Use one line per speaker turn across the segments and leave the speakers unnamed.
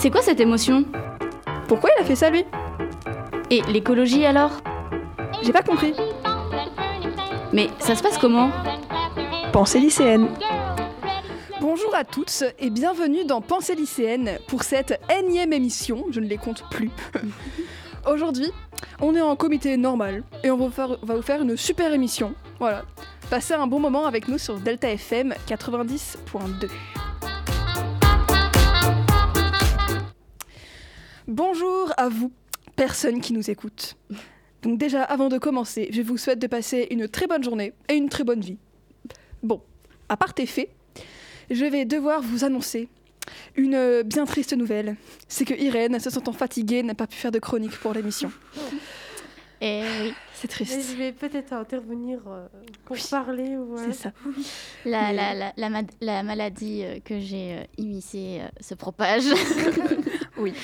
C'est quoi cette émotion
Pourquoi il a fait ça lui
Et l'écologie alors
J'ai pas compris.
Mais ça se passe comment
Pensée lycéenne. Bonjour à toutes et bienvenue dans Pensée lycéenne pour cette énième émission, je ne les compte plus. Aujourd'hui, on est en comité normal et on va vous faire, va vous faire une super émission. Voilà. Passez un bon moment avec nous sur Delta FM 90.2. Bonjour à vous, personnes qui nous écoutent. Donc déjà, avant de commencer, je vous souhaite de passer une très bonne journée et une très bonne vie. Bon, à part tes faits, je vais devoir vous annoncer une euh, bien triste nouvelle. C'est que Irène, se sentant fatiguée, n'a pas pu faire de chronique pour l'émission.
Eh oui,
C'est
Mais
triste.
je vais peut-être intervenir euh, pour
Oui,
parler. ou, euh,
C'est ça.
la,
Mais-
la, la, la, maladie que j'ai euh, immiscée euh, se propage.
Oui.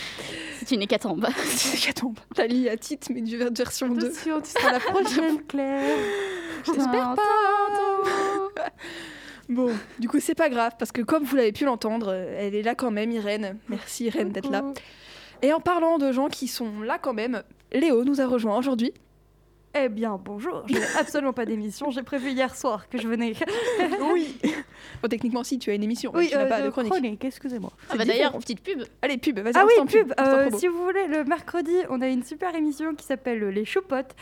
C'est une hécatombe.
C'est tombe. La lie à titre, mais du version 2.
Attention, tu seras la prochaine, Claire.
J'espère Bon, du coup, c'est pas grave, parce que comme vous l'avez pu l'entendre, euh, elle est là quand même, Irène. Merci Irène d'être là. Et en parlant de gens qui sont là quand même, Léo nous a rejoint aujourd'hui.
Eh bien, bonjour. Je n'ai absolument pas d'émission. J'ai prévu hier soir que je venais.
Oui. Bon, techniquement, si, tu as une émission,
Oui,
tu n'as
euh,
pas de
de
chronique.
excusez-moi.
Ah bah d'ailleurs, petite pub.
Allez, pub, vas-y.
Ah oui, pub. euh, si vous voulez, le mercredi, on a une super émission qui s'appelle Les Choupottes.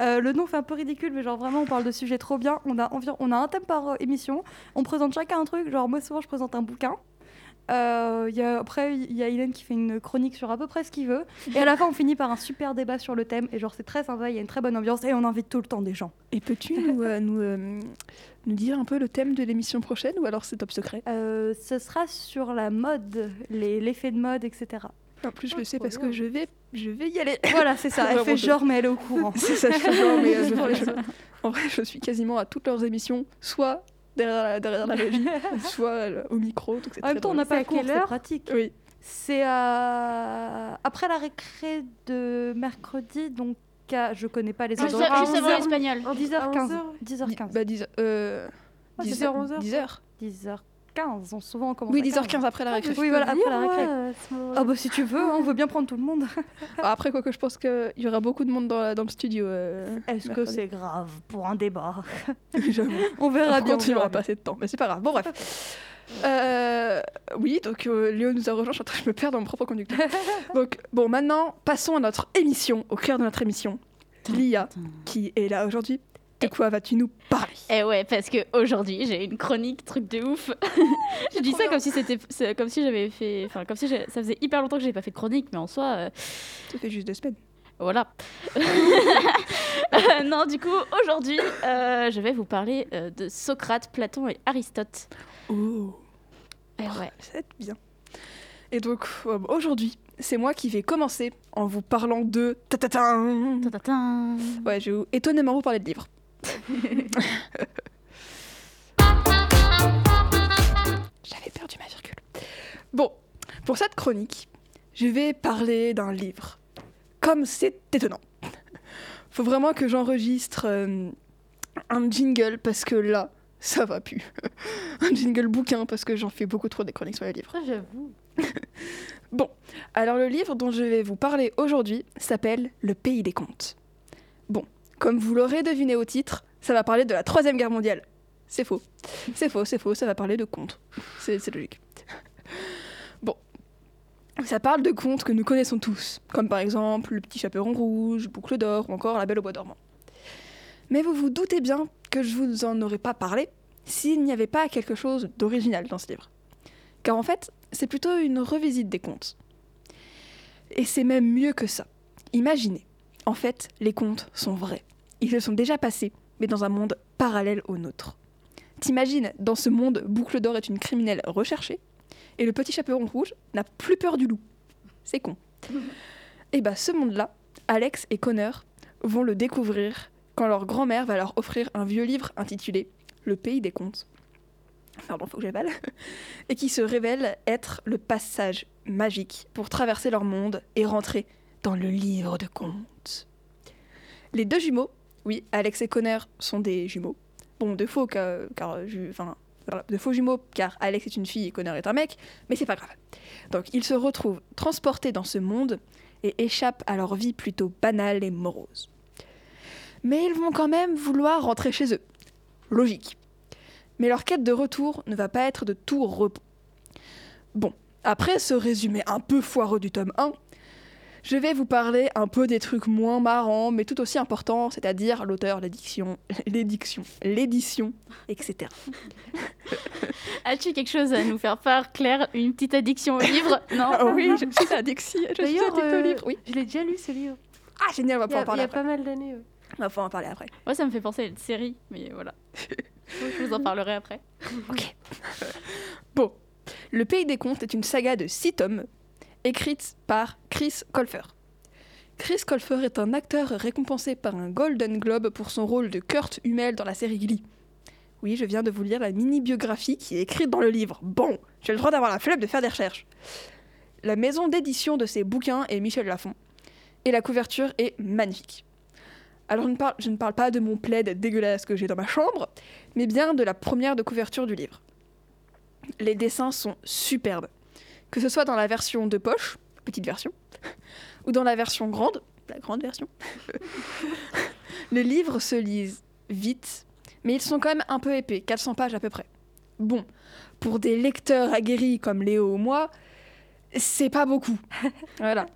Euh, le nom fait un peu ridicule, mais genre vraiment, on parle de sujets trop bien. On a, environ, on a un thème par euh, émission. On présente chacun un truc. Genre, moi, souvent, je présente un bouquin. Euh, il y a, après, il y a Hélène qui fait une chronique sur à peu près ce qu'il veut. Et à la fin, on finit par un super débat sur le thème. Et genre, c'est très sympa, il y a une très bonne ambiance. Et on invite tout le temps des gens.
Et peux-tu nous, euh, nous, euh, nous dire un peu le thème de l'émission prochaine ou alors c'est top secret?
Euh, ce sera sur la mode, les- l'effet de mode, etc.
En plus, je
Ah,
le sais parce
bien.
que je vais, je vais y aller.
Voilà, c'est ça. Elle fait genre, mais elle est au courant.
C'est ça, je fais genre, mais euh, je- je- en vrai, je suis quasiment à toutes leurs émissions, soit derrière la, derrière la régie, soit euh, au micro. Donc
En même temps, on n'a pas
à
quelle heure pratique.
Oui,
C'est euh, après la récré de mercredi, donc à- je connais pas les
juste avant l'espagnol.
10h15.
À
10h15.
bah 10 euh,
Ah,
10
c'est 11 heures,
10h.
10h15. On souvent on commence
Oui,
à
10h15 après la
Ah,
récré.
Oui, voilà, après la récré.
récré.
Ah bah si tu veux, hein, on veut bien prendre tout le monde.
Ah, Après, quoi que je pense qu'il y aura beaucoup de monde dans, le studio. euh,
Est-ce que c'est grave pour un débat
J'avoue.
On verra bien. on
aura pas assez de temps, mais c'est pas grave. Bon, bref. Euh, oui, donc euh, Léo nous a rejoint. Je suis en train de me perdre dans mon propre conducteur. donc, bon, maintenant, passons à notre émission, au cœur de notre émission. Lia, qui est là aujourd'hui. De quoi vas-tu nous parler?
Eh ouais, parce que aujourd'hui j'ai une chronique truc de ouf. je dis ça comme si c'était, comme si j'avais fait, enfin comme si j'ai- ça faisait hyper longtemps que j'avais pas fait de chronique, mais en soi, euh,
Ça fait juste deux semaines.
voilà. Euh, non, du coup aujourd'hui, euh, je vais vous parler euh, de Socrate, Platon et Aristote.
Oh,
Eh ouais.
c'est bien. Et donc, aujourd'hui, c'est moi qui vais commencer en vous parlant de... Ta-ta-ta
Tatatin.
Ouais, je vais étonnamment vous parler de livres. J'avais perdu ma virgule. Bon, pour cette chronique, je vais parler d'un livre. Comme c'est étonnant. Faut vraiment que j'enregistre euh, un jingle parce que là, ça va plus. un jingle bouquin parce que j'en fais beaucoup trop des chroniques sur les livres.
Ah, J'avoue.
Alors le livre dont je vais vous parler aujourd'hui s'appelle Le pays des contes. Bon, comme vous l'aurez deviné au titre, ça va parler de la Troisième Guerre mondiale. C'est faux. C'est faux, c'est faux, ça va parler de contes. C'est logique. Bon. Ça parle de contes que nous connaissons tous, comme par exemple Le Petit Chaperon Rouge, Boucle d'Or ou encore La Belle au Bois dormant. Mais vous vous doutez bien que je vous en aurais pas parlé s'il n'y avait pas quelque chose d'original dans ce livre. Car en fait, c'est plutôt une revisite des contes. Et c'est même mieux que ça. Imaginez, en fait, les contes sont vrais. Ils se sont déjà passés, mais dans un monde parallèle au nôtre. T'imagines, dans ce monde, Boucle d'Or est une criminelle recherchée, et le petit chaperon rouge n'a plus peur du loup. C'est con. Et bah, ce monde-là, Alex et Connor vont le découvrir quand leur grand-mère va leur offrir un vieux livre intitulé Le pays des contes. Pardon, faut que j'avale. Et qui se révèle être le passage magique pour traverser leur monde et rentrer dans le livre de contes. Les deux jumeaux, oui, Alex et Connor sont des jumeaux. Bon, de faux, car, de faux jumeaux, car Alex est une fille et Connor est un mec, mais c'est pas grave. Donc ils se retrouvent transportés dans ce monde et échappent à leur vie plutôt banale et morose. Mais ils vont quand même vouloir rentrer chez eux. Logique. Mais leur quête de retour ne va pas être de tout repos. Bon, après ce résumé un peu foireux du tome 1, je vais vous parler un peu des trucs moins marrants, mais tout aussi importants, c'est-à-dire l'auteur, l'édition, l'édition, l'édition, etc.
As-tu quelque chose à nous faire part, Claire? Une petite addiction au livre? Non
Ah oui, je suis addictie, je suis
D'ailleurs,
addict au
euh,
livre. Oui.
je l'ai déjà lu ce livre.
Ah génial, on va pouvoir en
il y
parler
a
après.
pas mal d'années. ouais.
On va pouvoir en parler après.
Moi, ça me fait penser à une série, mais voilà. Je vous en parlerai après.
Bon, Le Pays des Contes est une saga de six tomes, écrite par Chris Colfer. Chris Colfer est un acteur récompensé par un Golden Globe pour son rôle de Kurt Hummel dans la série Glee. Oui, je viens de vous lire la mini-biographie qui est écrite dans le livre. Bon, j'ai le droit d'avoir la flemme de faire des recherches. La maison d'édition de ces bouquins est Michel Lafon. Et la couverture est magnifique. Alors je ne, parle, je ne parle pas de mon plaid dégueulasse que j'ai dans ma chambre, mais bien de la première de couverture du livre. Les dessins sont superbes. Que ce soit dans la version de poche, petite version, ou dans la version grande, la grande version. Les livres se lisent vite, mais ils sont quand même un peu épais, 400 pages à peu près. Bon, pour des lecteurs aguerris comme Léo ou moi, c'est pas beaucoup. voilà.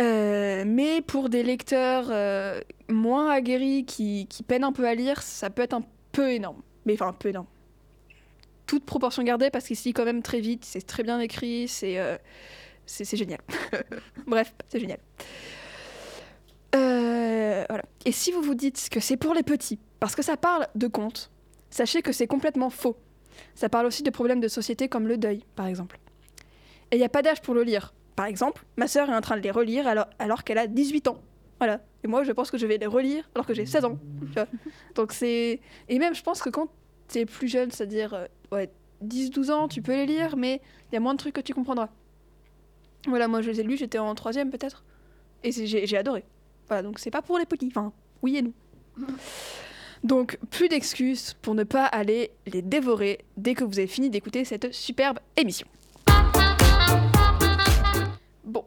Euh, mais pour des lecteurs euh, moins aguerris qui, qui peinent un peu à lire, ça peut être un peu énorme. Mais enfin, un peu énorme. Toute proportion gardée, parce qu'il se lit quand même très vite, c'est très bien écrit, c'est euh, c'est génial. Bref, c'est génial. Euh. Et si vous vous dites que c'est pour les petits, parce que ça parle de contes, sachez que c'est complètement faux. Ça parle aussi de problèmes de société comme le deuil, par exemple. Et il n'y a pas d'âge pour le lire. Par exemple, ma sœur est en train de les relire alors, alors qu'elle a 18 ans. Voilà. Et moi, je pense que je vais les relire alors que j'ai 16 ans. Donc c'est... Et même, je pense que quand t'es plus jeune, c'est-à-dire euh, ouais, 10-12 ans, tu peux les lire, mais il y a moins de trucs que tu comprendras. Voilà, moi je les ai lus, j'étais en troisième peut-être. Et j'ai adoré. Voilà, donc c'est pas pour les petits. Enfin, oui et non. Donc, plus d'excuses pour ne pas aller les dévorer dès que vous avez fini d'écouter cette superbe émission. Bon,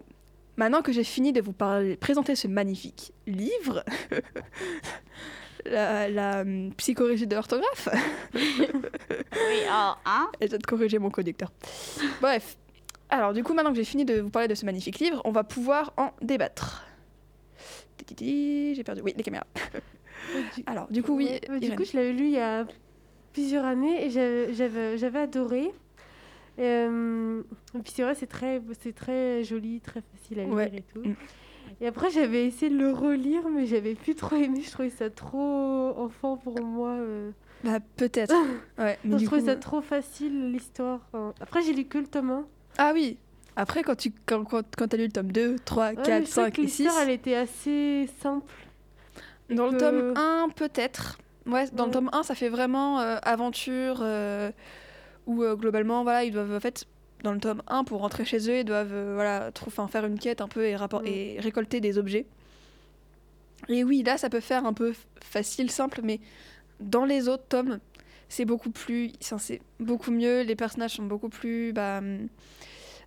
maintenant que j'ai fini de vous présenter ce magnifique livre, la, la hum, psychorégie de l'orthographe,
Oui, alors, hein
et de corriger mon conducteur. Bref, alors du coup, maintenant que j'ai fini de vous parler de ce magnifique livre, on va pouvoir en débattre. J'ai perdu. Oui, les caméras. Alors, du coup, oui.
Du coup, je l'avais lu il y a plusieurs années et j'avais- adoré. Euh, et puis c'est vrai, c'est très, c'est très joli, très facile à lire
Ouais.
et tout. Et après, j'avais essayé de le relire, mais j'avais plus trop aimé. Je trouvais ça trop enfant pour moi. euh.
Bah, peut-être. Ouais, mais
Non,
du
je trouvais
coup-
ça trop facile, l'histoire. Enfin, Après, j'ai lu que le tome 1.
Ah oui. Après, quand tu quand, quand, quand t'as lu le tome 2, 3,
Ouais,
4,
je trouvais
5
que
et 6,
l'histoire, elle était assez simple.
dans le tome 1, peut-être. Ouais, dans le tome 1, ça fait vraiment euh, aventure euh, où euh, globalement, voilà, ils doivent en fait, dans le tome 1, pour rentrer chez eux, ils doivent euh, voilà, enfin, faire une quête un peu et, rapport-
Mm.
et récolter des objets. Et oui, là, ça peut faire un peu facile, simple, mais dans les autres tomes, c'est beaucoup plus, c'est beaucoup mieux. Les personnages sont beaucoup plus, bah, hum,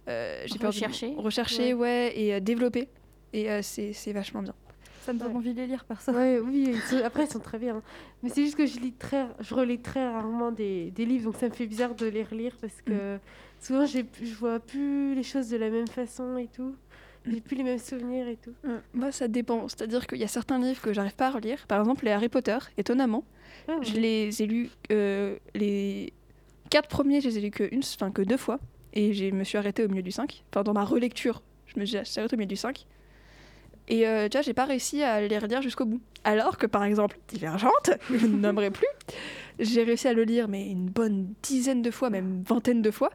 euh, j'ai.
Recherchés.
recherchés, ouais, et euh, développés. Et euh, c'est vachement bien.
Ça me donne
Ouais.
envie de les lire, perso.
Ouais, oui, ils sont- après ils sont très bien. Mais c'est juste que je lis très, je relis très rarement des, des livres, donc ça me fait bizarre de les relire parce que souvent j'ai, plus- je vois plus les choses de la même façon et tout. J'ai plus les mêmes souvenirs et tout.
Euh, Moi, ça dépend. C'est-à-dire qu'il y a certains livres que j'arrive pas à relire. Par exemple, les Harry Potter, étonnamment.
Ah,
Je les ai lus, euh, les quatre premiers, je les ai lus que, une, enfin, que deux fois. Et je me suis arrêtée au milieu du 5. Enfin, dans ma relecture, je me suis arrêtée au milieu du 5. Et euh, tu j'ai pas réussi à les relire jusqu'au bout. Alors que, par exemple, Divergente, que je ne nommerai plus, j'ai réussi à le lire, mais une bonne dizaine de fois, même vingtaine de fois.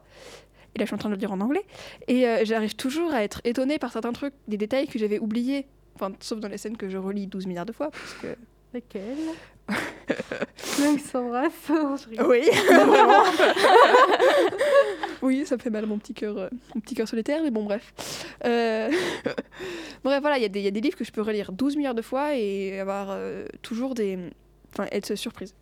Et là, je suis en train de le lire en anglais. Et euh, j'arrive toujours à être étonnée par certains trucs, des détails que j'avais oubliés. Enfin, sauf dans les scènes que je relis 12 milliards de fois. Parce.
Laquelle? Même rigole.
Oui, oui, ça me fait mal mon petit cœur, euh, mon petit cœur solitaire, mais bon, bref. Euh, bref, voilà, il y, a des- il y a des livres que je peux relire 12 milliards de fois et avoir euh, toujours des. Enfin, être surprise.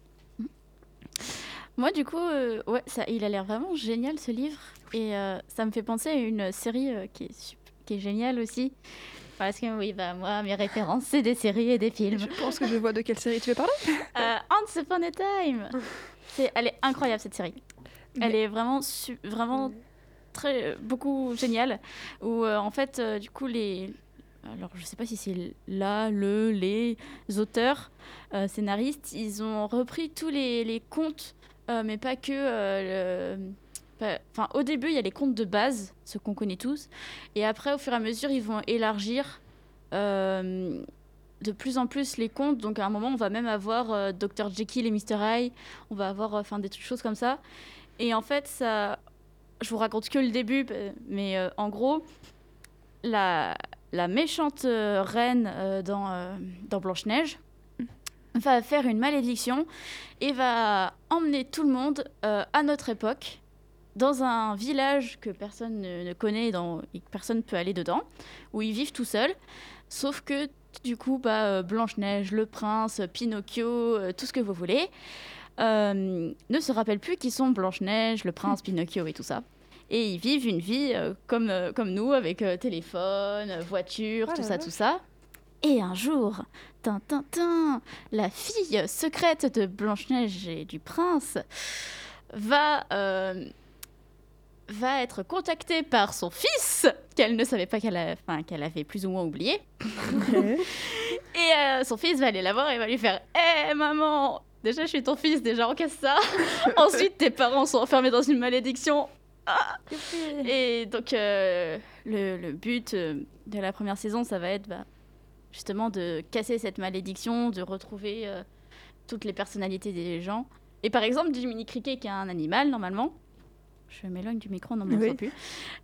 Moi, du coup, euh, ouais, ça, il a l'air vraiment génial ce livre. Et euh, ça me fait penser à une série euh, qui, est, qui est géniale aussi. Parce que, oui, bah, moi, mes références, c'est des séries et des films.
Je pense que je vois de quelle série tu veux parler?
Euh, Once Upon a Time c'est, Elle est incroyable, cette série. Elle est vraiment, su- vraiment très, beaucoup géniale. Où, euh, en fait, euh, du coup, les... Alors, je sais pas si c'est là, le, les auteurs, euh, scénaristes, ils ont repris tous les, les contes, mais pas que... le- Enfin, au début, il y a les contes de base, ceux qu'on connaît tous. Et après, au fur et à mesure, ils vont élargir euh, de plus en plus les contes. Donc, à un moment, on va même avoir euh, Dr. Jekyll et Mr. Hyde. On va avoir euh, enfin, des choses comme ça. Et en fait, ça... Je vous raconte que le début, mais en gros, la, méchante reine dans, Blanche-Neige va faire une malédiction et va emmener tout le monde à notre époque dans un village que personne ne, connaît dans, et que personne ne peut aller dedans, où ils vivent tout seuls. Sauf que du coup, bah, euh, Blanche-Neige, le prince, Pinocchio, euh, tout ce que vous voulez, euh, ne se rappellent plus qui sont Blanche-Neige, le prince, Pinocchio et tout ça. Et ils vivent une vie euh, comme, euh, comme nous, avec téléphone, voiture,
Oh
tout ça,
vache.
tout ça. Et un jour, tin, tin, tin, la fille secrète de Blanche-Neige et du prince va, va être contactée par son fils, qu'elle ne savait pas qu'elle a- enfin, qu'elle avait plus ou moins oublié. Et euh, son fils va aller la voir et va lui faire Hé maman, déjà je suis ton fils, déjà encaisse ça. Ensuite tes parents sont enfermés dans une malédiction. Ah et donc euh, le, le but euh, de la première saison, ça va être bah, justement de casser cette malédiction, de retrouver euh, toutes les personnalités des gens. Et par exemple, Jiminy Cricket, qui est un animal normalement, je m'éloigne du micro, on n'en
Oui.
plus.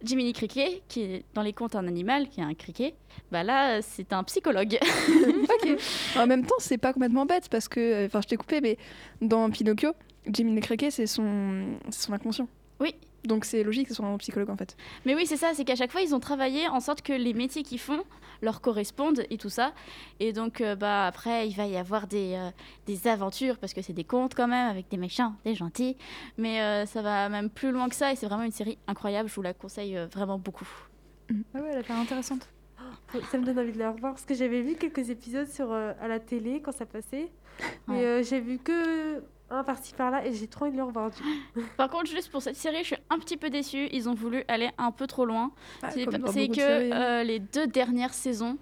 Jiminy Cricket, qui est dans les contes un animal, qui est un criquet, bah là, c'est un psychologue.
Ok. En même temps, c'est pas complètement bête parce que, enfin, je t'ai coupé, mais dans Pinocchio, Jimmy Cricket, c'est son, c'est son inconscient.
Oui.
Donc c'est logique que ce soit un psychologue en fait.
Mais oui, c'est ça, c'est qu'à chaque fois, ils ont travaillé en sorte que les métiers qu'ils font leur correspondent et tout ça. Et donc, euh, bah, après, il va y avoir des, euh, des aventures, parce que c'est des contes quand même, avec des méchants, des gentils. Mais euh, ça va même plus loin que ça, et c'est vraiment une série incroyable, je vous la conseille euh, vraiment beaucoup.
Ah ouais, elle a l'air intéressante.
Ça me donne envie de la revoir parce que j'avais vu quelques épisodes sur, euh, à la télé quand ça passait. Mais
Ouais.
euh, j'ai vu que un par-ci par-là et j'ai trop envie de le revoir. du coup.
Par contre, juste pour cette série, je suis un petit peu déçue. Ils ont voulu aller un peu trop loin.
dans
c'est que
hein.
euh, les deux dernières saisons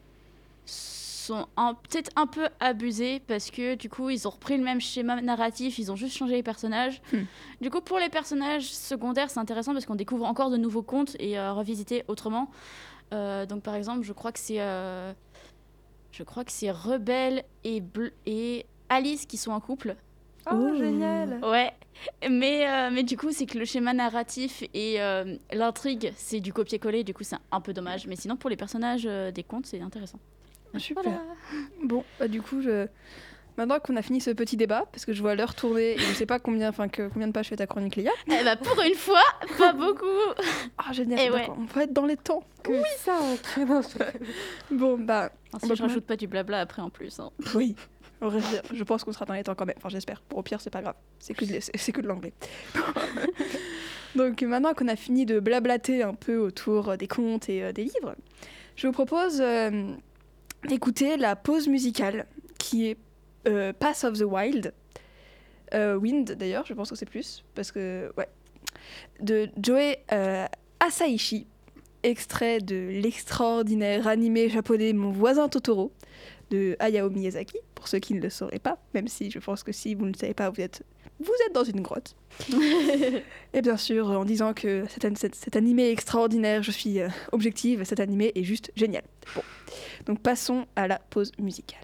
sont peut-être un peu abusées parce que du coup ils ont repris le même schéma narratif, ils ont juste changé les personnages.
Hmm.
Du coup pour les personnages secondaires c'est intéressant parce qu'on découvre encore de nouveaux contes et euh, revisiter autrement. Euh, donc par exemple je crois que c'est euh, je crois que c'est Rebelle et, et Alice qui sont en couple.
Oh,
Oh.
génial
Ouais, mais, euh, mais du coup, c'est que le schéma narratif et euh, l'intrigue, c'est du copier-coller, du coup, c'est un peu dommage. Mais sinon, pour les personnages euh, des contes, c'est intéressant.
Super.
Voilà.
Bon, bah, du coup, je... maintenant qu'on a fini ce petit débat, parce que je vois l'heure tourner et je sais pas combien, enfin, que, combien de pages fait ta chronique, Léa.
Eh bah, pour une fois, pas beaucoup.
Ah, génial,
Eh
d'accord, on va être dans les temps.
Que ça,
Bon, bah,
Enfin, si
Donc,
je rajoute pas du blabla après en plus. hein.
oui. Je pense qu'on sera dans les temps quand même. Enfin, j'espère. Au pire, c'est pas grave. C'est que, de- l'anglais. Donc, maintenant qu'on a fini de blablater un peu autour des contes et euh, des livres, je vous propose euh, d'écouter la pause musicale qui est euh, Pass of the Wild. Euh, Wind, d'ailleurs, je pense que c'est plus. Parce que, ouais. De Joe euh, Asaishi, extrait de l'extraordinaire animé japonais Mon voisin Totoro de Hayao Miyazaki, pour ceux qui ne le sauraient pas, même si je pense que si vous ne le savez pas, vous êtes, vous êtes dans une grotte. Et bien sûr, en disant que cet, cet- cet animé est extraordinaire, je suis euh, objective, cet animé est juste génial. Bon, donc passons à la pause musicale.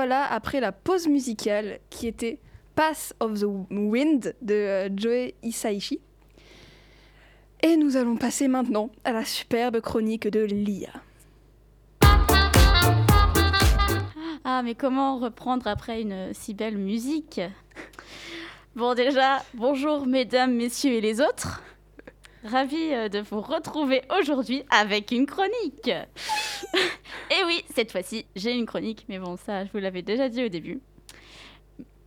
Revoilà après la pause musicale qui était Pass of the Wind de euh, Joe Hisaishi. Et nous allons passer maintenant à la superbe chronique de Lia.
Ah, mais comment reprendre après une si belle musique? Bon, déjà, bonjour mesdames, messieurs et les autres. Ravi euh, de vous retrouver aujourd'hui avec une chronique. et oui, cette fois-ci, j'ai une chronique, mais bon, ça, je vous l'avais déjà dit au début.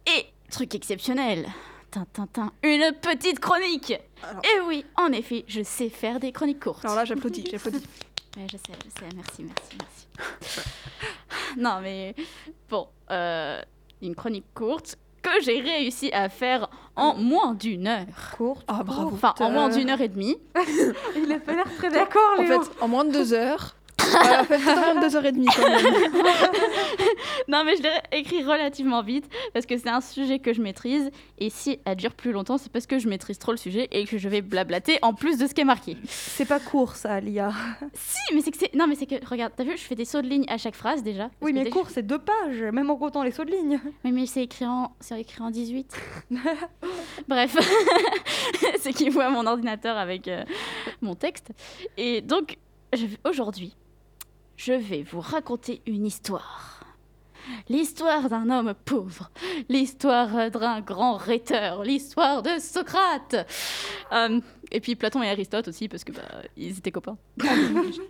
Et, truc exceptionnel, une petite chronique.
Alors-
Et oui, en effet, je sais faire des chroniques courtes.
Alors là, j'applaudis, j'applaudis.
Ouais, je sais, je sais, merci, merci, merci. non, mais bon, euh, une chronique courte que j'ai réussi à faire en moins d'une heure.
Courte.
Ah, bravo.
Enfin, en moins d'une heure et demie.
Il a pas l'air très d'accord,
En fait, en moins de deux heures. Elle a fait totalement deux heures et demie quand même.
Non, mais je l'ai écrit relativement vite parce que c'est un sujet que je maîtrise. Et si elle dure plus longtemps, c'est parce que je maîtrise trop le sujet et que je vais blablater en plus de ce qui est marqué.
C'est pas court ça, Lia.
Si, mais c'est que c'est. Non, mais c'est que, regarde, t'as vu, je fais des sauts de ligne à chaque phrase déjà.
Oui, mais court, c'est deux pages, même en comptant les sauts de ligne.
Oui, mais c'est écrit en, écrit en 18. Bref, c'est qu'il voit mon ordinateur avec euh, mon texte. Et donc, aujourd'hui, je vais vous raconter une histoire. L'histoire d'un homme pauvre, l'histoire d'un grand rhéteur, l'histoire de Socrate. Euh, et puis Platon et Aristote aussi, parce que bah, ils étaient copains.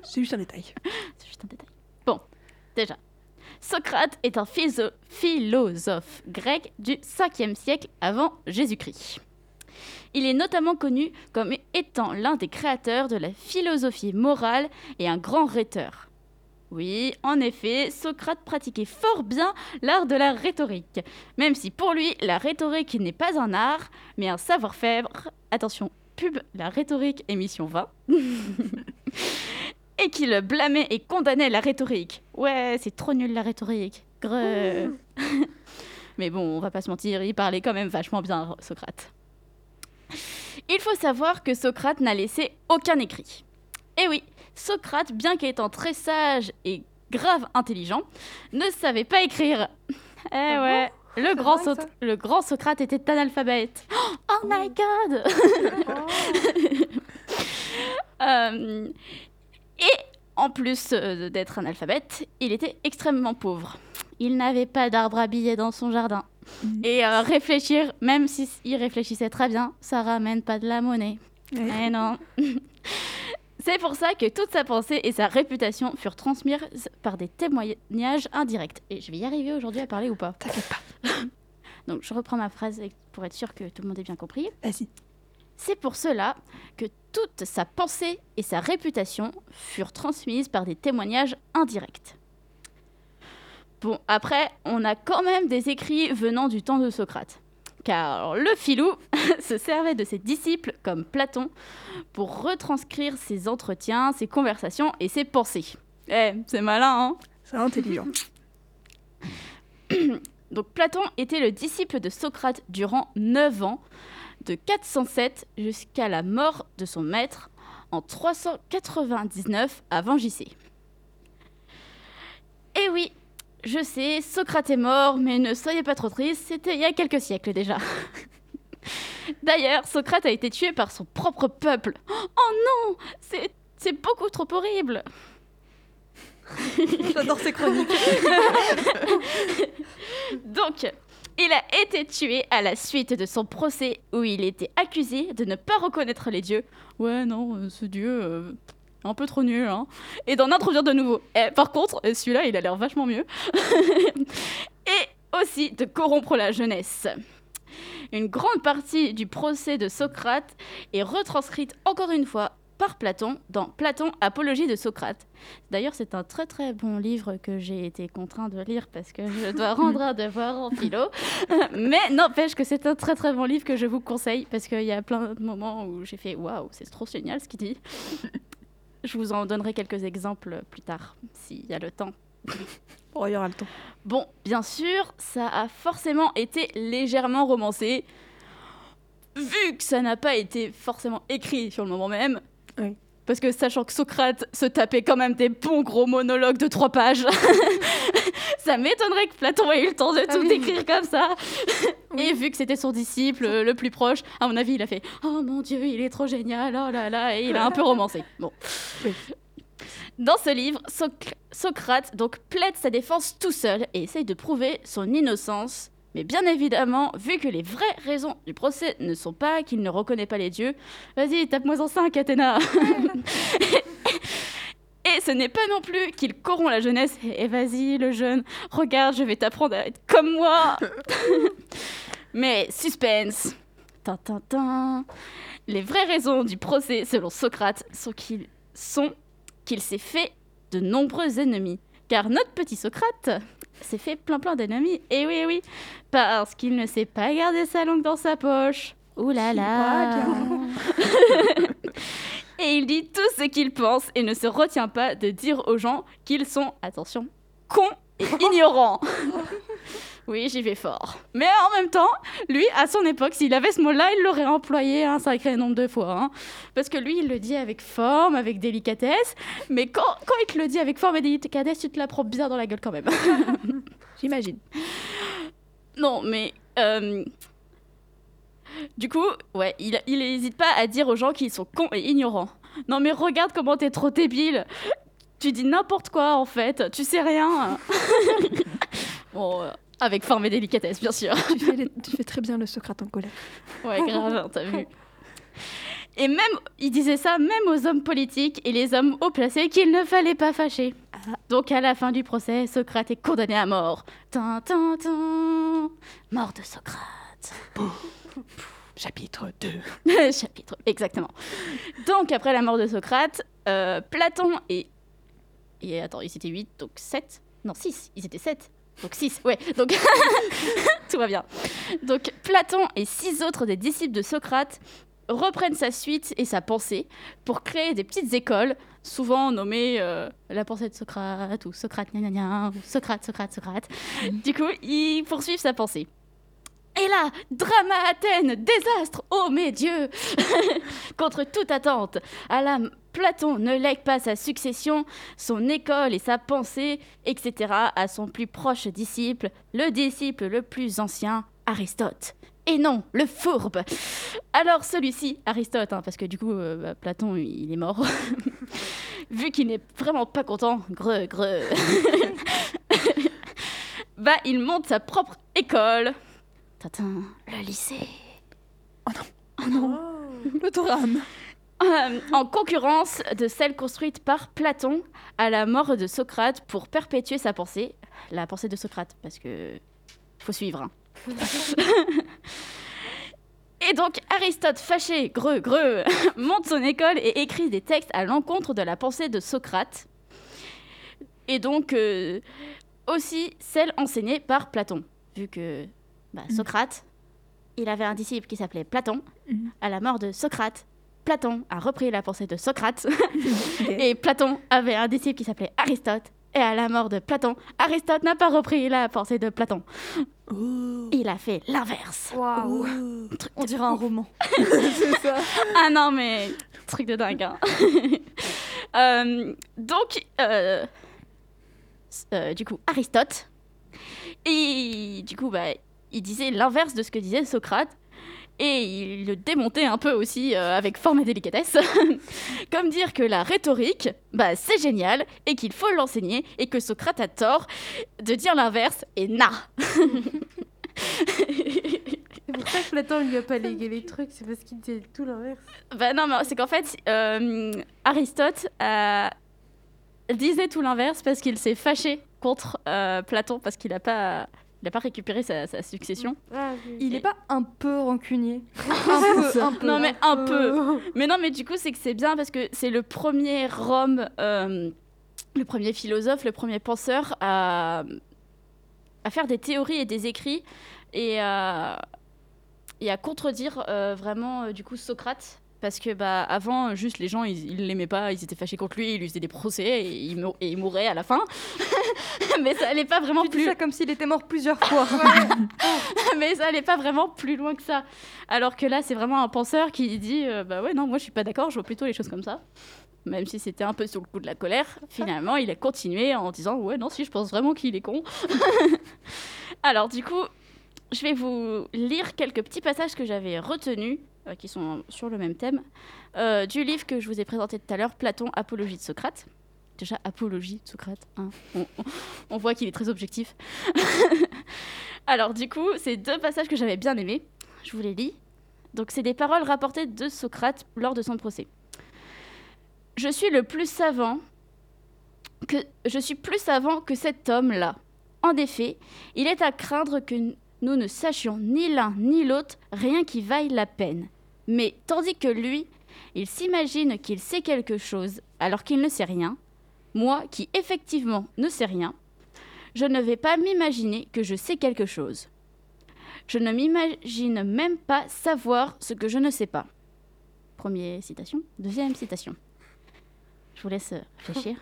C'est juste un détail.
C'est juste un détail. Bon, déjà. Socrate est un philosophe grec du 5e siècle avant Jésus-Christ. Il est notamment connu comme étant l'un des créateurs de la philosophie morale et un grand rhéteur. Oui, en effet, Socrate pratiquait fort bien l'art de la rhétorique, même si pour lui, la rhétorique n'est pas un art, mais un savoir-faire. Attention, pub, la rhétorique, émission 20 et qu'il blâmait et condamnait la rhétorique. Ouais, c'est trop nul la rhétorique. Greu. Mais bon, on va pas se mentir, il parlait quand même vachement bien, Socrate. Il faut savoir que Socrate n'a laissé aucun écrit. Et oui, Socrate, bien qu'étant très sage et grave intelligent, ne savait pas écrire. Eh ouais, le grand,
vrai,
So-
ça
le grand Socrate était analphabète. Oh my god Euh, et en plus euh, d'être analphabète, il était extrêmement pauvre. Il n'avait pas d'arbre à billets dans son jardin. Et euh, réfléchir, même s'il réfléchissait très bien, ça ramène pas de la monnaie. Eh non. C'est pour ça que toute sa pensée et sa réputation furent transmises par des témoignages indirects. Et je vais y arriver aujourd'hui à parler ou pas
T'inquiète pas.
Donc je reprends ma phrase pour être sûr que tout le monde ait bien compris.
Vas-y.
C'est pour cela que toute sa pensée et sa réputation furent transmises par des témoignages indirects. Bon, après, on a quand même des écrits venant du temps de Socrate. Car le filou se servait de ses disciples comme Platon pour retranscrire ses entretiens, ses conversations et ses pensées. Eh, c'est malin, hein
C'est intelligent.
Donc Platon était le disciple de Socrate durant 9 ans, de 407 jusqu'à la mort de son maître en 399 avant JC. Et oui, je sais, Socrate est mort, mais ne soyez pas trop tristes, c'était il y a quelques siècles déjà. D'ailleurs, Socrate a été tué par son propre peuple. Oh non, c'est c'est beaucoup trop horrible.
J'adore ces chroniques.
Donc, il a été tué à la suite de son procès où il était accusé de ne pas reconnaître les dieux. Ouais, non, euh, ce dieu, euh, un peu trop nul, hein. Et d'en introduire de nouveaux. Eh, par contre, euh, celui-là, il a l'air vachement mieux. Et aussi de corrompre la jeunesse. Une grande partie du procès de Socrate est retranscrite encore une fois par Platon dans Platon, Apologie de Socrate. D'ailleurs, c'est un très très bon livre que j'ai été contraint de lire parce que je dois rendre un devoir en philo. Mais n'empêche que c'est un très très bon livre que je vous conseille parce qu'il y a plein de moments où j'ai fait waouh, c'est trop génial ce qu'il dit. Je vous en donnerai quelques exemples plus tard, s'il y a le temps.
Oh, il y aura le temps.
Bon, bien sûr, ça a forcément été légèrement romancé. Vu que ça n'a pas été forcément écrit sur le moment même,
Oui.
Parce que sachant que Socrate se tapait quand même des bons gros monologues de trois pages, ça m'étonnerait que Platon ait eu le temps de
Ah
tout
oui.
écrire comme ça. Et vu que c'était son disciple euh, le plus proche, à mon avis, il a fait Oh mon Dieu, il est trop génial, oh là là, et il a un peu romancé. Bon. Dans ce livre, Soc- Socrate donc plaide sa défense tout seul et essaye de prouver son innocence. Mais bien évidemment, vu que les vraies raisons du procès ne sont pas qu'il ne reconnaît pas les dieux, vas-y, tape-moi en 5, Athéna Et ce n'est pas non plus qu'il corrompt la jeunesse. Et vas-y, le jeune, regarde, je vais t'apprendre à être comme moi. Mais suspense. Tin, tin, tin. Les vraies raisons du procès, selon Socrate, sont qu'il sont qu'il s'est fait de nombreux ennemis. Car notre petit Socrate s'est fait plein plein d'ennemis. Et oui, oui, parce qu'il ne sait pas garder sa langue dans sa poche. Ouh là là. Et il dit tout ce qu'il pense et ne se retient pas de dire aux gens qu'ils sont, attention, cons et ignorants. oui, j'y vais fort. Mais en même temps, lui, à son époque, s'il avait ce mot-là, il l'aurait employé un sacré nombre de fois. hein. Parce que lui, il le dit avec forme, avec délicatesse. Mais quand, quand il te le dit avec forme et délicatesse, tu te la prends bien dans la gueule quand même.
J'imagine.
Non, mais euh, du coup, ouais, il, il hésite pas à dire aux gens qu'ils sont cons et ignorants. Non, mais regarde comment t'es trop débile. Tu dis n'importe quoi en fait. Tu sais rien. bon, euh, avec forme et délicatesse, bien sûr.
tu, fais les- tu fais très bien le Socrate en colère.
Ouais, grave, hein, t'as vu. Et même, il disait ça même aux hommes politiques et les hommes haut placés qu'il ne fallait pas fâcher. Donc à la fin du procès, Socrate est condamné à mort. Tin, tin, tin. Mort de Socrate.
Chapitre 2.
Chapitre, exactement. Donc après la mort de Socrate, euh, Platon et... et... Attends, ils étaient 8, donc 7 Non, 6, ils étaient 7. Donc 6, ouais. Donc tout va bien. Donc Platon et six autres des disciples de Socrate reprennent sa suite et sa pensée pour créer des petites écoles, souvent nommées euh, la pensée de Socrate ou Socrate gna gna gna, ou Socrate, Socrate, Socrate. Du coup, ils poursuivent sa pensée. Et là, drama à Athènes, désastre, oh mes dieux Contre toute attente, à la Platon ne lègue pas sa succession, son école et sa pensée, etc. à son plus proche disciple, le disciple le plus ancien, Aristote. Et non, le fourbe. Alors celui-ci, Aristote, hein, parce que du coup, euh, bah, Platon, il est mort. Vu qu'il n'est vraiment pas content, greu, greu. bah, il monte sa propre école. Tintin, le lycée.
Le drame.
Euh, en concurrence de celle construite par Platon à la mort de Socrate pour perpétuer sa pensée, la pensée de Socrate, parce que faut suivre. hein. et donc Aristote, fâché, greu, greu, monte son école et écrit des textes à l'encontre de la pensée de Socrate. Et donc euh, aussi celle enseignée par Platon, vu que bah, Socrate, il avait un disciple qui s'appelait Platon.
Mhm.
À la mort de Socrate, Platon a repris la pensée de Socrate. et Platon avait un disciple qui s'appelait Aristote. Et à la mort de Platon, Aristote n'a pas repris la pensée de Platon. Il a fait l'inverse.
Waouh On dirait un roman.
C'est ça.
Ah non, mais truc de dingue. hein. Euh, donc, euh, euh, du coup, Aristote, et du coup, bah, il disait l'inverse de ce que disait Socrate. Et il le démontait un peu aussi euh, avec forme et délicatesse. Comme dire que la rhétorique, bah, c'est génial et qu'il faut l'enseigner et que Socrate a tort de dire l'inverse et na.
C'est pour ça que Platon lui a pas légué les trucs, c'est parce qu'il disait tout l'inverse.
Bah non, mais c'est qu'en fait, euh, Aristote euh, disait tout l'inverse parce qu'il s'est fâché contre euh, Platon parce qu'il n'a pas, il a pas récupéré sa, sa succession.
Ah, oui.
Il est pas un peu rancunier Un peu, un peu.
Non, mais un peu.
Euh,
Mais non, mais du coup, c'est que c'est bien parce que c'est le premier homme, euh, le premier philosophe, le premier penseur à, à faire des théories et des écrits et à, et à contredire euh, vraiment, euh, du coup, Socrate. Parce que bah, avant, juste les gens, ils l'aimaient pas, ils étaient fâchés contre lui, ils lui faisaient des procès et il, mou- et il mourait à la fin. mais ça allait pas vraiment
Tu dis
plus
ça comme s'il était mort plusieurs fois.
mais ça allait pas vraiment plus loin que ça. Alors que là, c'est vraiment un penseur qui dit euh, bah ouais non, moi je suis pas d'accord, je vois plutôt les choses comme ça. même si c'était un peu sur le coup de la colère, finalement, il a continué en disant Ouais, non, si, je pense vraiment qu'il est con. Alors, du coup, je vais vous lire quelques petits passages que j'avais retenus, euh, qui sont sur le même thème, euh, du livre que je vous ai présenté tout à l'heure, Platon, Apologie de Socrate. Déjà, Apologie de Socrate, hein. on, on- voit qu'il est très objectif. Alors, du coup, c'est deux passages que j'avais bien aimés. Je vous les lis. Donc, c'est des paroles rapportées de Socrate lors de son procès. Je suis le plus savant que je suis plus savant que cet homme-là. En effet, il est à craindre que nous ne sachions ni l'un ni l'autre rien qui vaille la peine. Mais tandis que lui, il s'imagine qu'il sait quelque chose alors qu'il ne sait rien, moi qui effectivement ne sais rien, je ne vais pas m'imaginer que je sais quelque chose. Je ne m'imagine même pas savoir ce que je ne sais pas. Première citation. Deuxième citation. Je vous laisse réfléchir.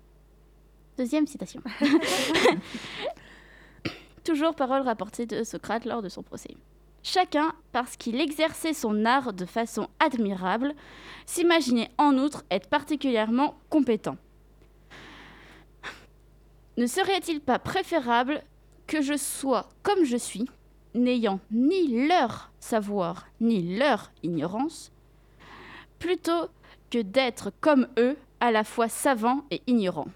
Deuxième citation. Toujours parole rapportée de Socrate lors de son procès. Chacun, parce qu'il exerçait son art de façon admirable, s'imaginait en outre être particulièrement compétent. Ne serait-il pas préférable que je sois comme je suis, n'ayant ni leur savoir ni leur ignorance, plutôt que d'être comme eux, à la fois savants et ignorants?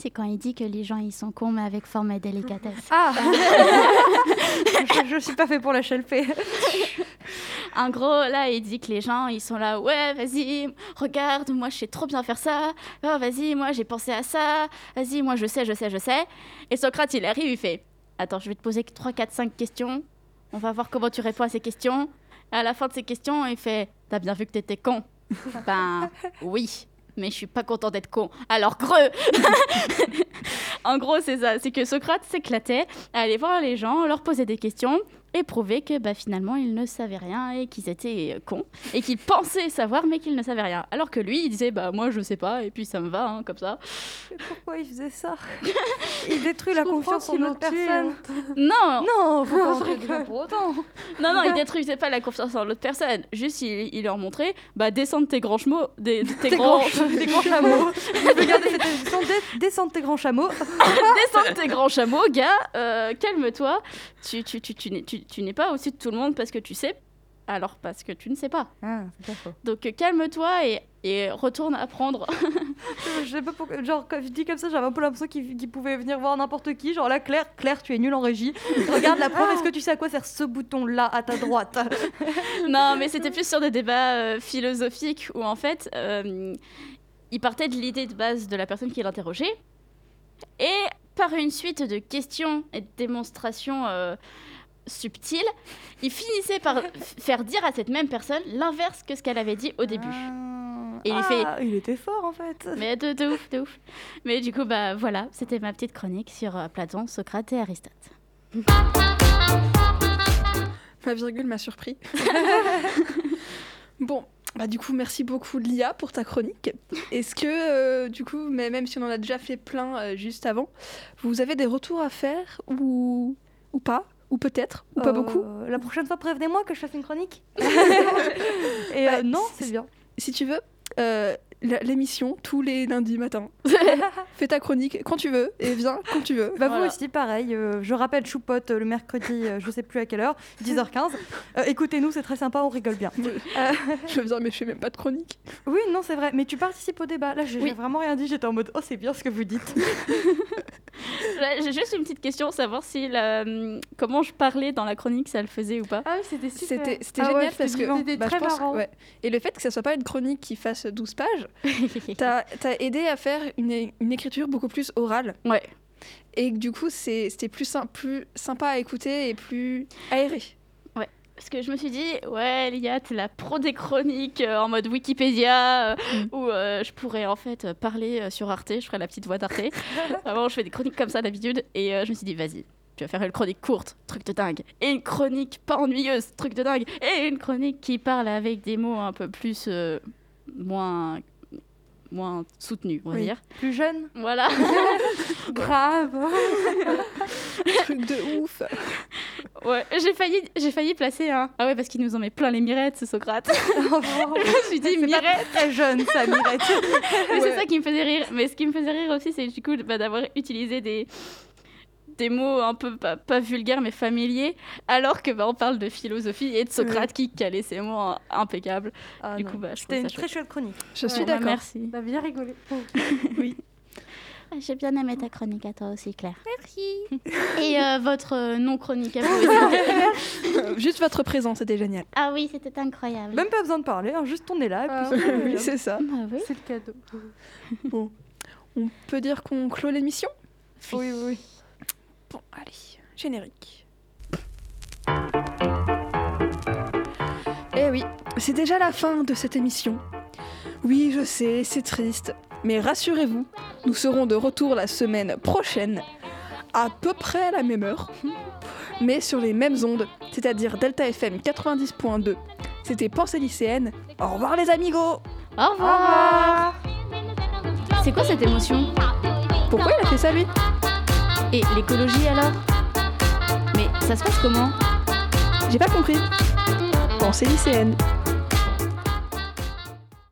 C'est quand il dit que les gens ils sont cons mais avec forme et délicatesse.
Ah je, je suis pas fait pour la chelper.
En gros, là, il dit que les gens, ils sont là, ouais, vas-y, regarde, moi, je sais trop bien faire ça. Oh, vas-y, moi, j'ai pensé à ça. Vas-y, moi, je sais, je sais, je sais. Et Socrate, il arrive, il fait, attends, je vais te poser 3, 4, 5 questions. On va voir comment tu réponds à ces questions. Et à la fin de ces questions, il fait, t'as bien vu que t'étais con Ben, oui. Mais je suis pas content d'être con. Alors creux En gros, c'est ça. C'est que Socrate s'éclatait à aller voir les gens, leur poser des questions et prouver que bah, finalement ils ne savaient rien et qu'ils étaient cons et qu'ils pensaient savoir mais qu'ils ne savaient rien. Alors que lui, il disait bah moi je sais pas et puis ça me va hein, comme ça.
Mais Pourquoi il faisait ça? Il détruit la confiance en l'autre personne.
Non,
Non, faut pas pour autant.
non, non, il détruisait pas la confiance en l'autre personne. Juste il, il leur montrait bah descends de tes grands chevaux, des, de tes, grands,
tes grands chameaux. Cette émission. Descends de tes grands chameaux.
descends de tes grands chameaux, gars. euh, calme-toi. Tu, tu, tu, tu n'es tu- tu n'es pas au-dessus de tout le monde parce que tu sais. Alors parce que tu ne sais pas.
Ah.
Donc euh, calme-toi et, et retourne apprendre.
Je sais pas pourquoi. Genre, quand je dis comme ça, j'avais un peu l'impression qu'il qu'il pouvait venir voir n'importe qui. Genre là, Claire, Claire, tu es nulle en régie. Regarde la preuve. Est-ce que tu sais à quoi sert ce bouton-là à ta droite?
Non, mais c'était plus sur des débats euh, philosophiques où en fait, euh, il partait de l'idée de base de la personne qui l'interrogeait et par une suite de questions et de démonstrations euh, subtiles, il finissait par faire dire à cette même personne l'inverse que ce qu'elle avait dit au début.
Ah.
Et il fait-
Ah, il était fort en fait.
Mais de, de ouf, de ouf. Mais du coup, bah voilà, c'était ma petite chronique sur euh, Platon, Socrate et Aristote.
Ma virgule m'a surpris. bon, bah du coup, merci beaucoup Lia pour ta chronique. Est-ce que, euh, du coup, mais même si on en a déjà fait plein euh, juste avant, vous avez des retours à faire ou, ou pas? Ou peut-être Ou pas
Euh,
beaucoup
La prochaine fois, prévenez-moi que je fasse une chronique. Et euh,
Bah,
non,
c'est-
bien.
Si tu veux, euh, l'émission tous les lundis matin. Fais ta chronique quand tu veux et viens quand tu veux.
Bah
Voilà.
vous aussi, pareil. euh, je rappelle Choupote euh, le mercredi, euh, je sais plus à quelle heure, 10h15. Euh, Écoutez-nous, c'est très sympa, on rigole bien. Euh,
Je viens, mais je fais même pas de chronique.
oui, non, c'est vrai. Mais tu participes au débat. Là, j'ai
Oui.
vraiment rien dit. J'étais en mode, oh, c'est bien ce que vous dites.
J'ai juste une petite question, savoir si la- hum, comment je parlais dans la chronique, ça le faisait ou pas.
Ah oui, c'était super.
C'était
Ah
génial parce que.
C'était
bah, je
très marrant.
ouais. Et le fait que ça soit pas une chronique qui fasse 12 pages, t'as as aidé à faire une, une écriture beaucoup plus orale.
Ouais.
Et du coup, c'était plus, plus sympa à écouter et plus aéré.
Parce que je me suis dit, ouais, Lia, t'es la pro des chroniques euh, en mode Wikipédia, euh, où euh, je pourrais en fait parler sur Arte, je ferais la petite voix d'Arte. Vraiment, je fais des chroniques comme ça d'habitude, et je me suis dit, vas-y, tu vas faire une chronique courte, truc de dingue, et une chronique pas ennuyeuse, truc de dingue, et une chronique qui parle avec des mots un peu plus. euh, moins. Moins soutenus, on va
Oui.
dire.
Plus jeune
Voilà.
Grave.
Truc de ouf.
Ouais, j'ai failli, j'ai failli placer un. Ah ouais, parce qu'il nous en met plein les mirettes, ce Socrate. je me suis dit,
C'est pas
mirettes.
très jeune, ça, Mirette.
Mais
Ouais.
c'est ça qui me faisait rire. Mais ce qui me faisait rire aussi, c'est du coup bah, d'avoir utilisé des des mots un peu pas, pas vulgaires mais familiers, alors que bah, on parle de philosophie et de Socrate qui calait ces mots impeccables.
Ah,
du
non.
coup, bah, je
C'était
trouve
une
ça
très chouette chronique.
Je suis
Ouais,
Bah,
d'accord.
Merci.
On a bien rigolé.
J'ai bien aimé ta chronique à toi aussi, Claire. Merci. Et euh, votre euh, non-chronique à vous
Juste votre présence, c'était génial.
Ah oui, c'était incroyable.
Même pas besoin de parler, hein, juste on est là.
Ah,
puis
oui, c'est ça.
Bah oui.
C'est le cadeau.
On peut dire qu'on clôt l'émission?
Oui, oui, oui.
Bon, allez, générique. Eh oui, c'est déjà la fin de cette émission. Oui, je sais, c'est triste, mais rassurez-vous, nous serons de retour la semaine prochaine, à peu près à la même heure, mais sur les mêmes ondes, c'est-à-dire Delta FM 90.2. C'était Pensée lycéenne. Au revoir les amigos
Au revoir. C'est quoi cette émotion?
Pourquoi il a fait ça lui?
Et l'écologie alors? Mais ça se passe comment?
J'ai pas compris. Pensée lycéenne.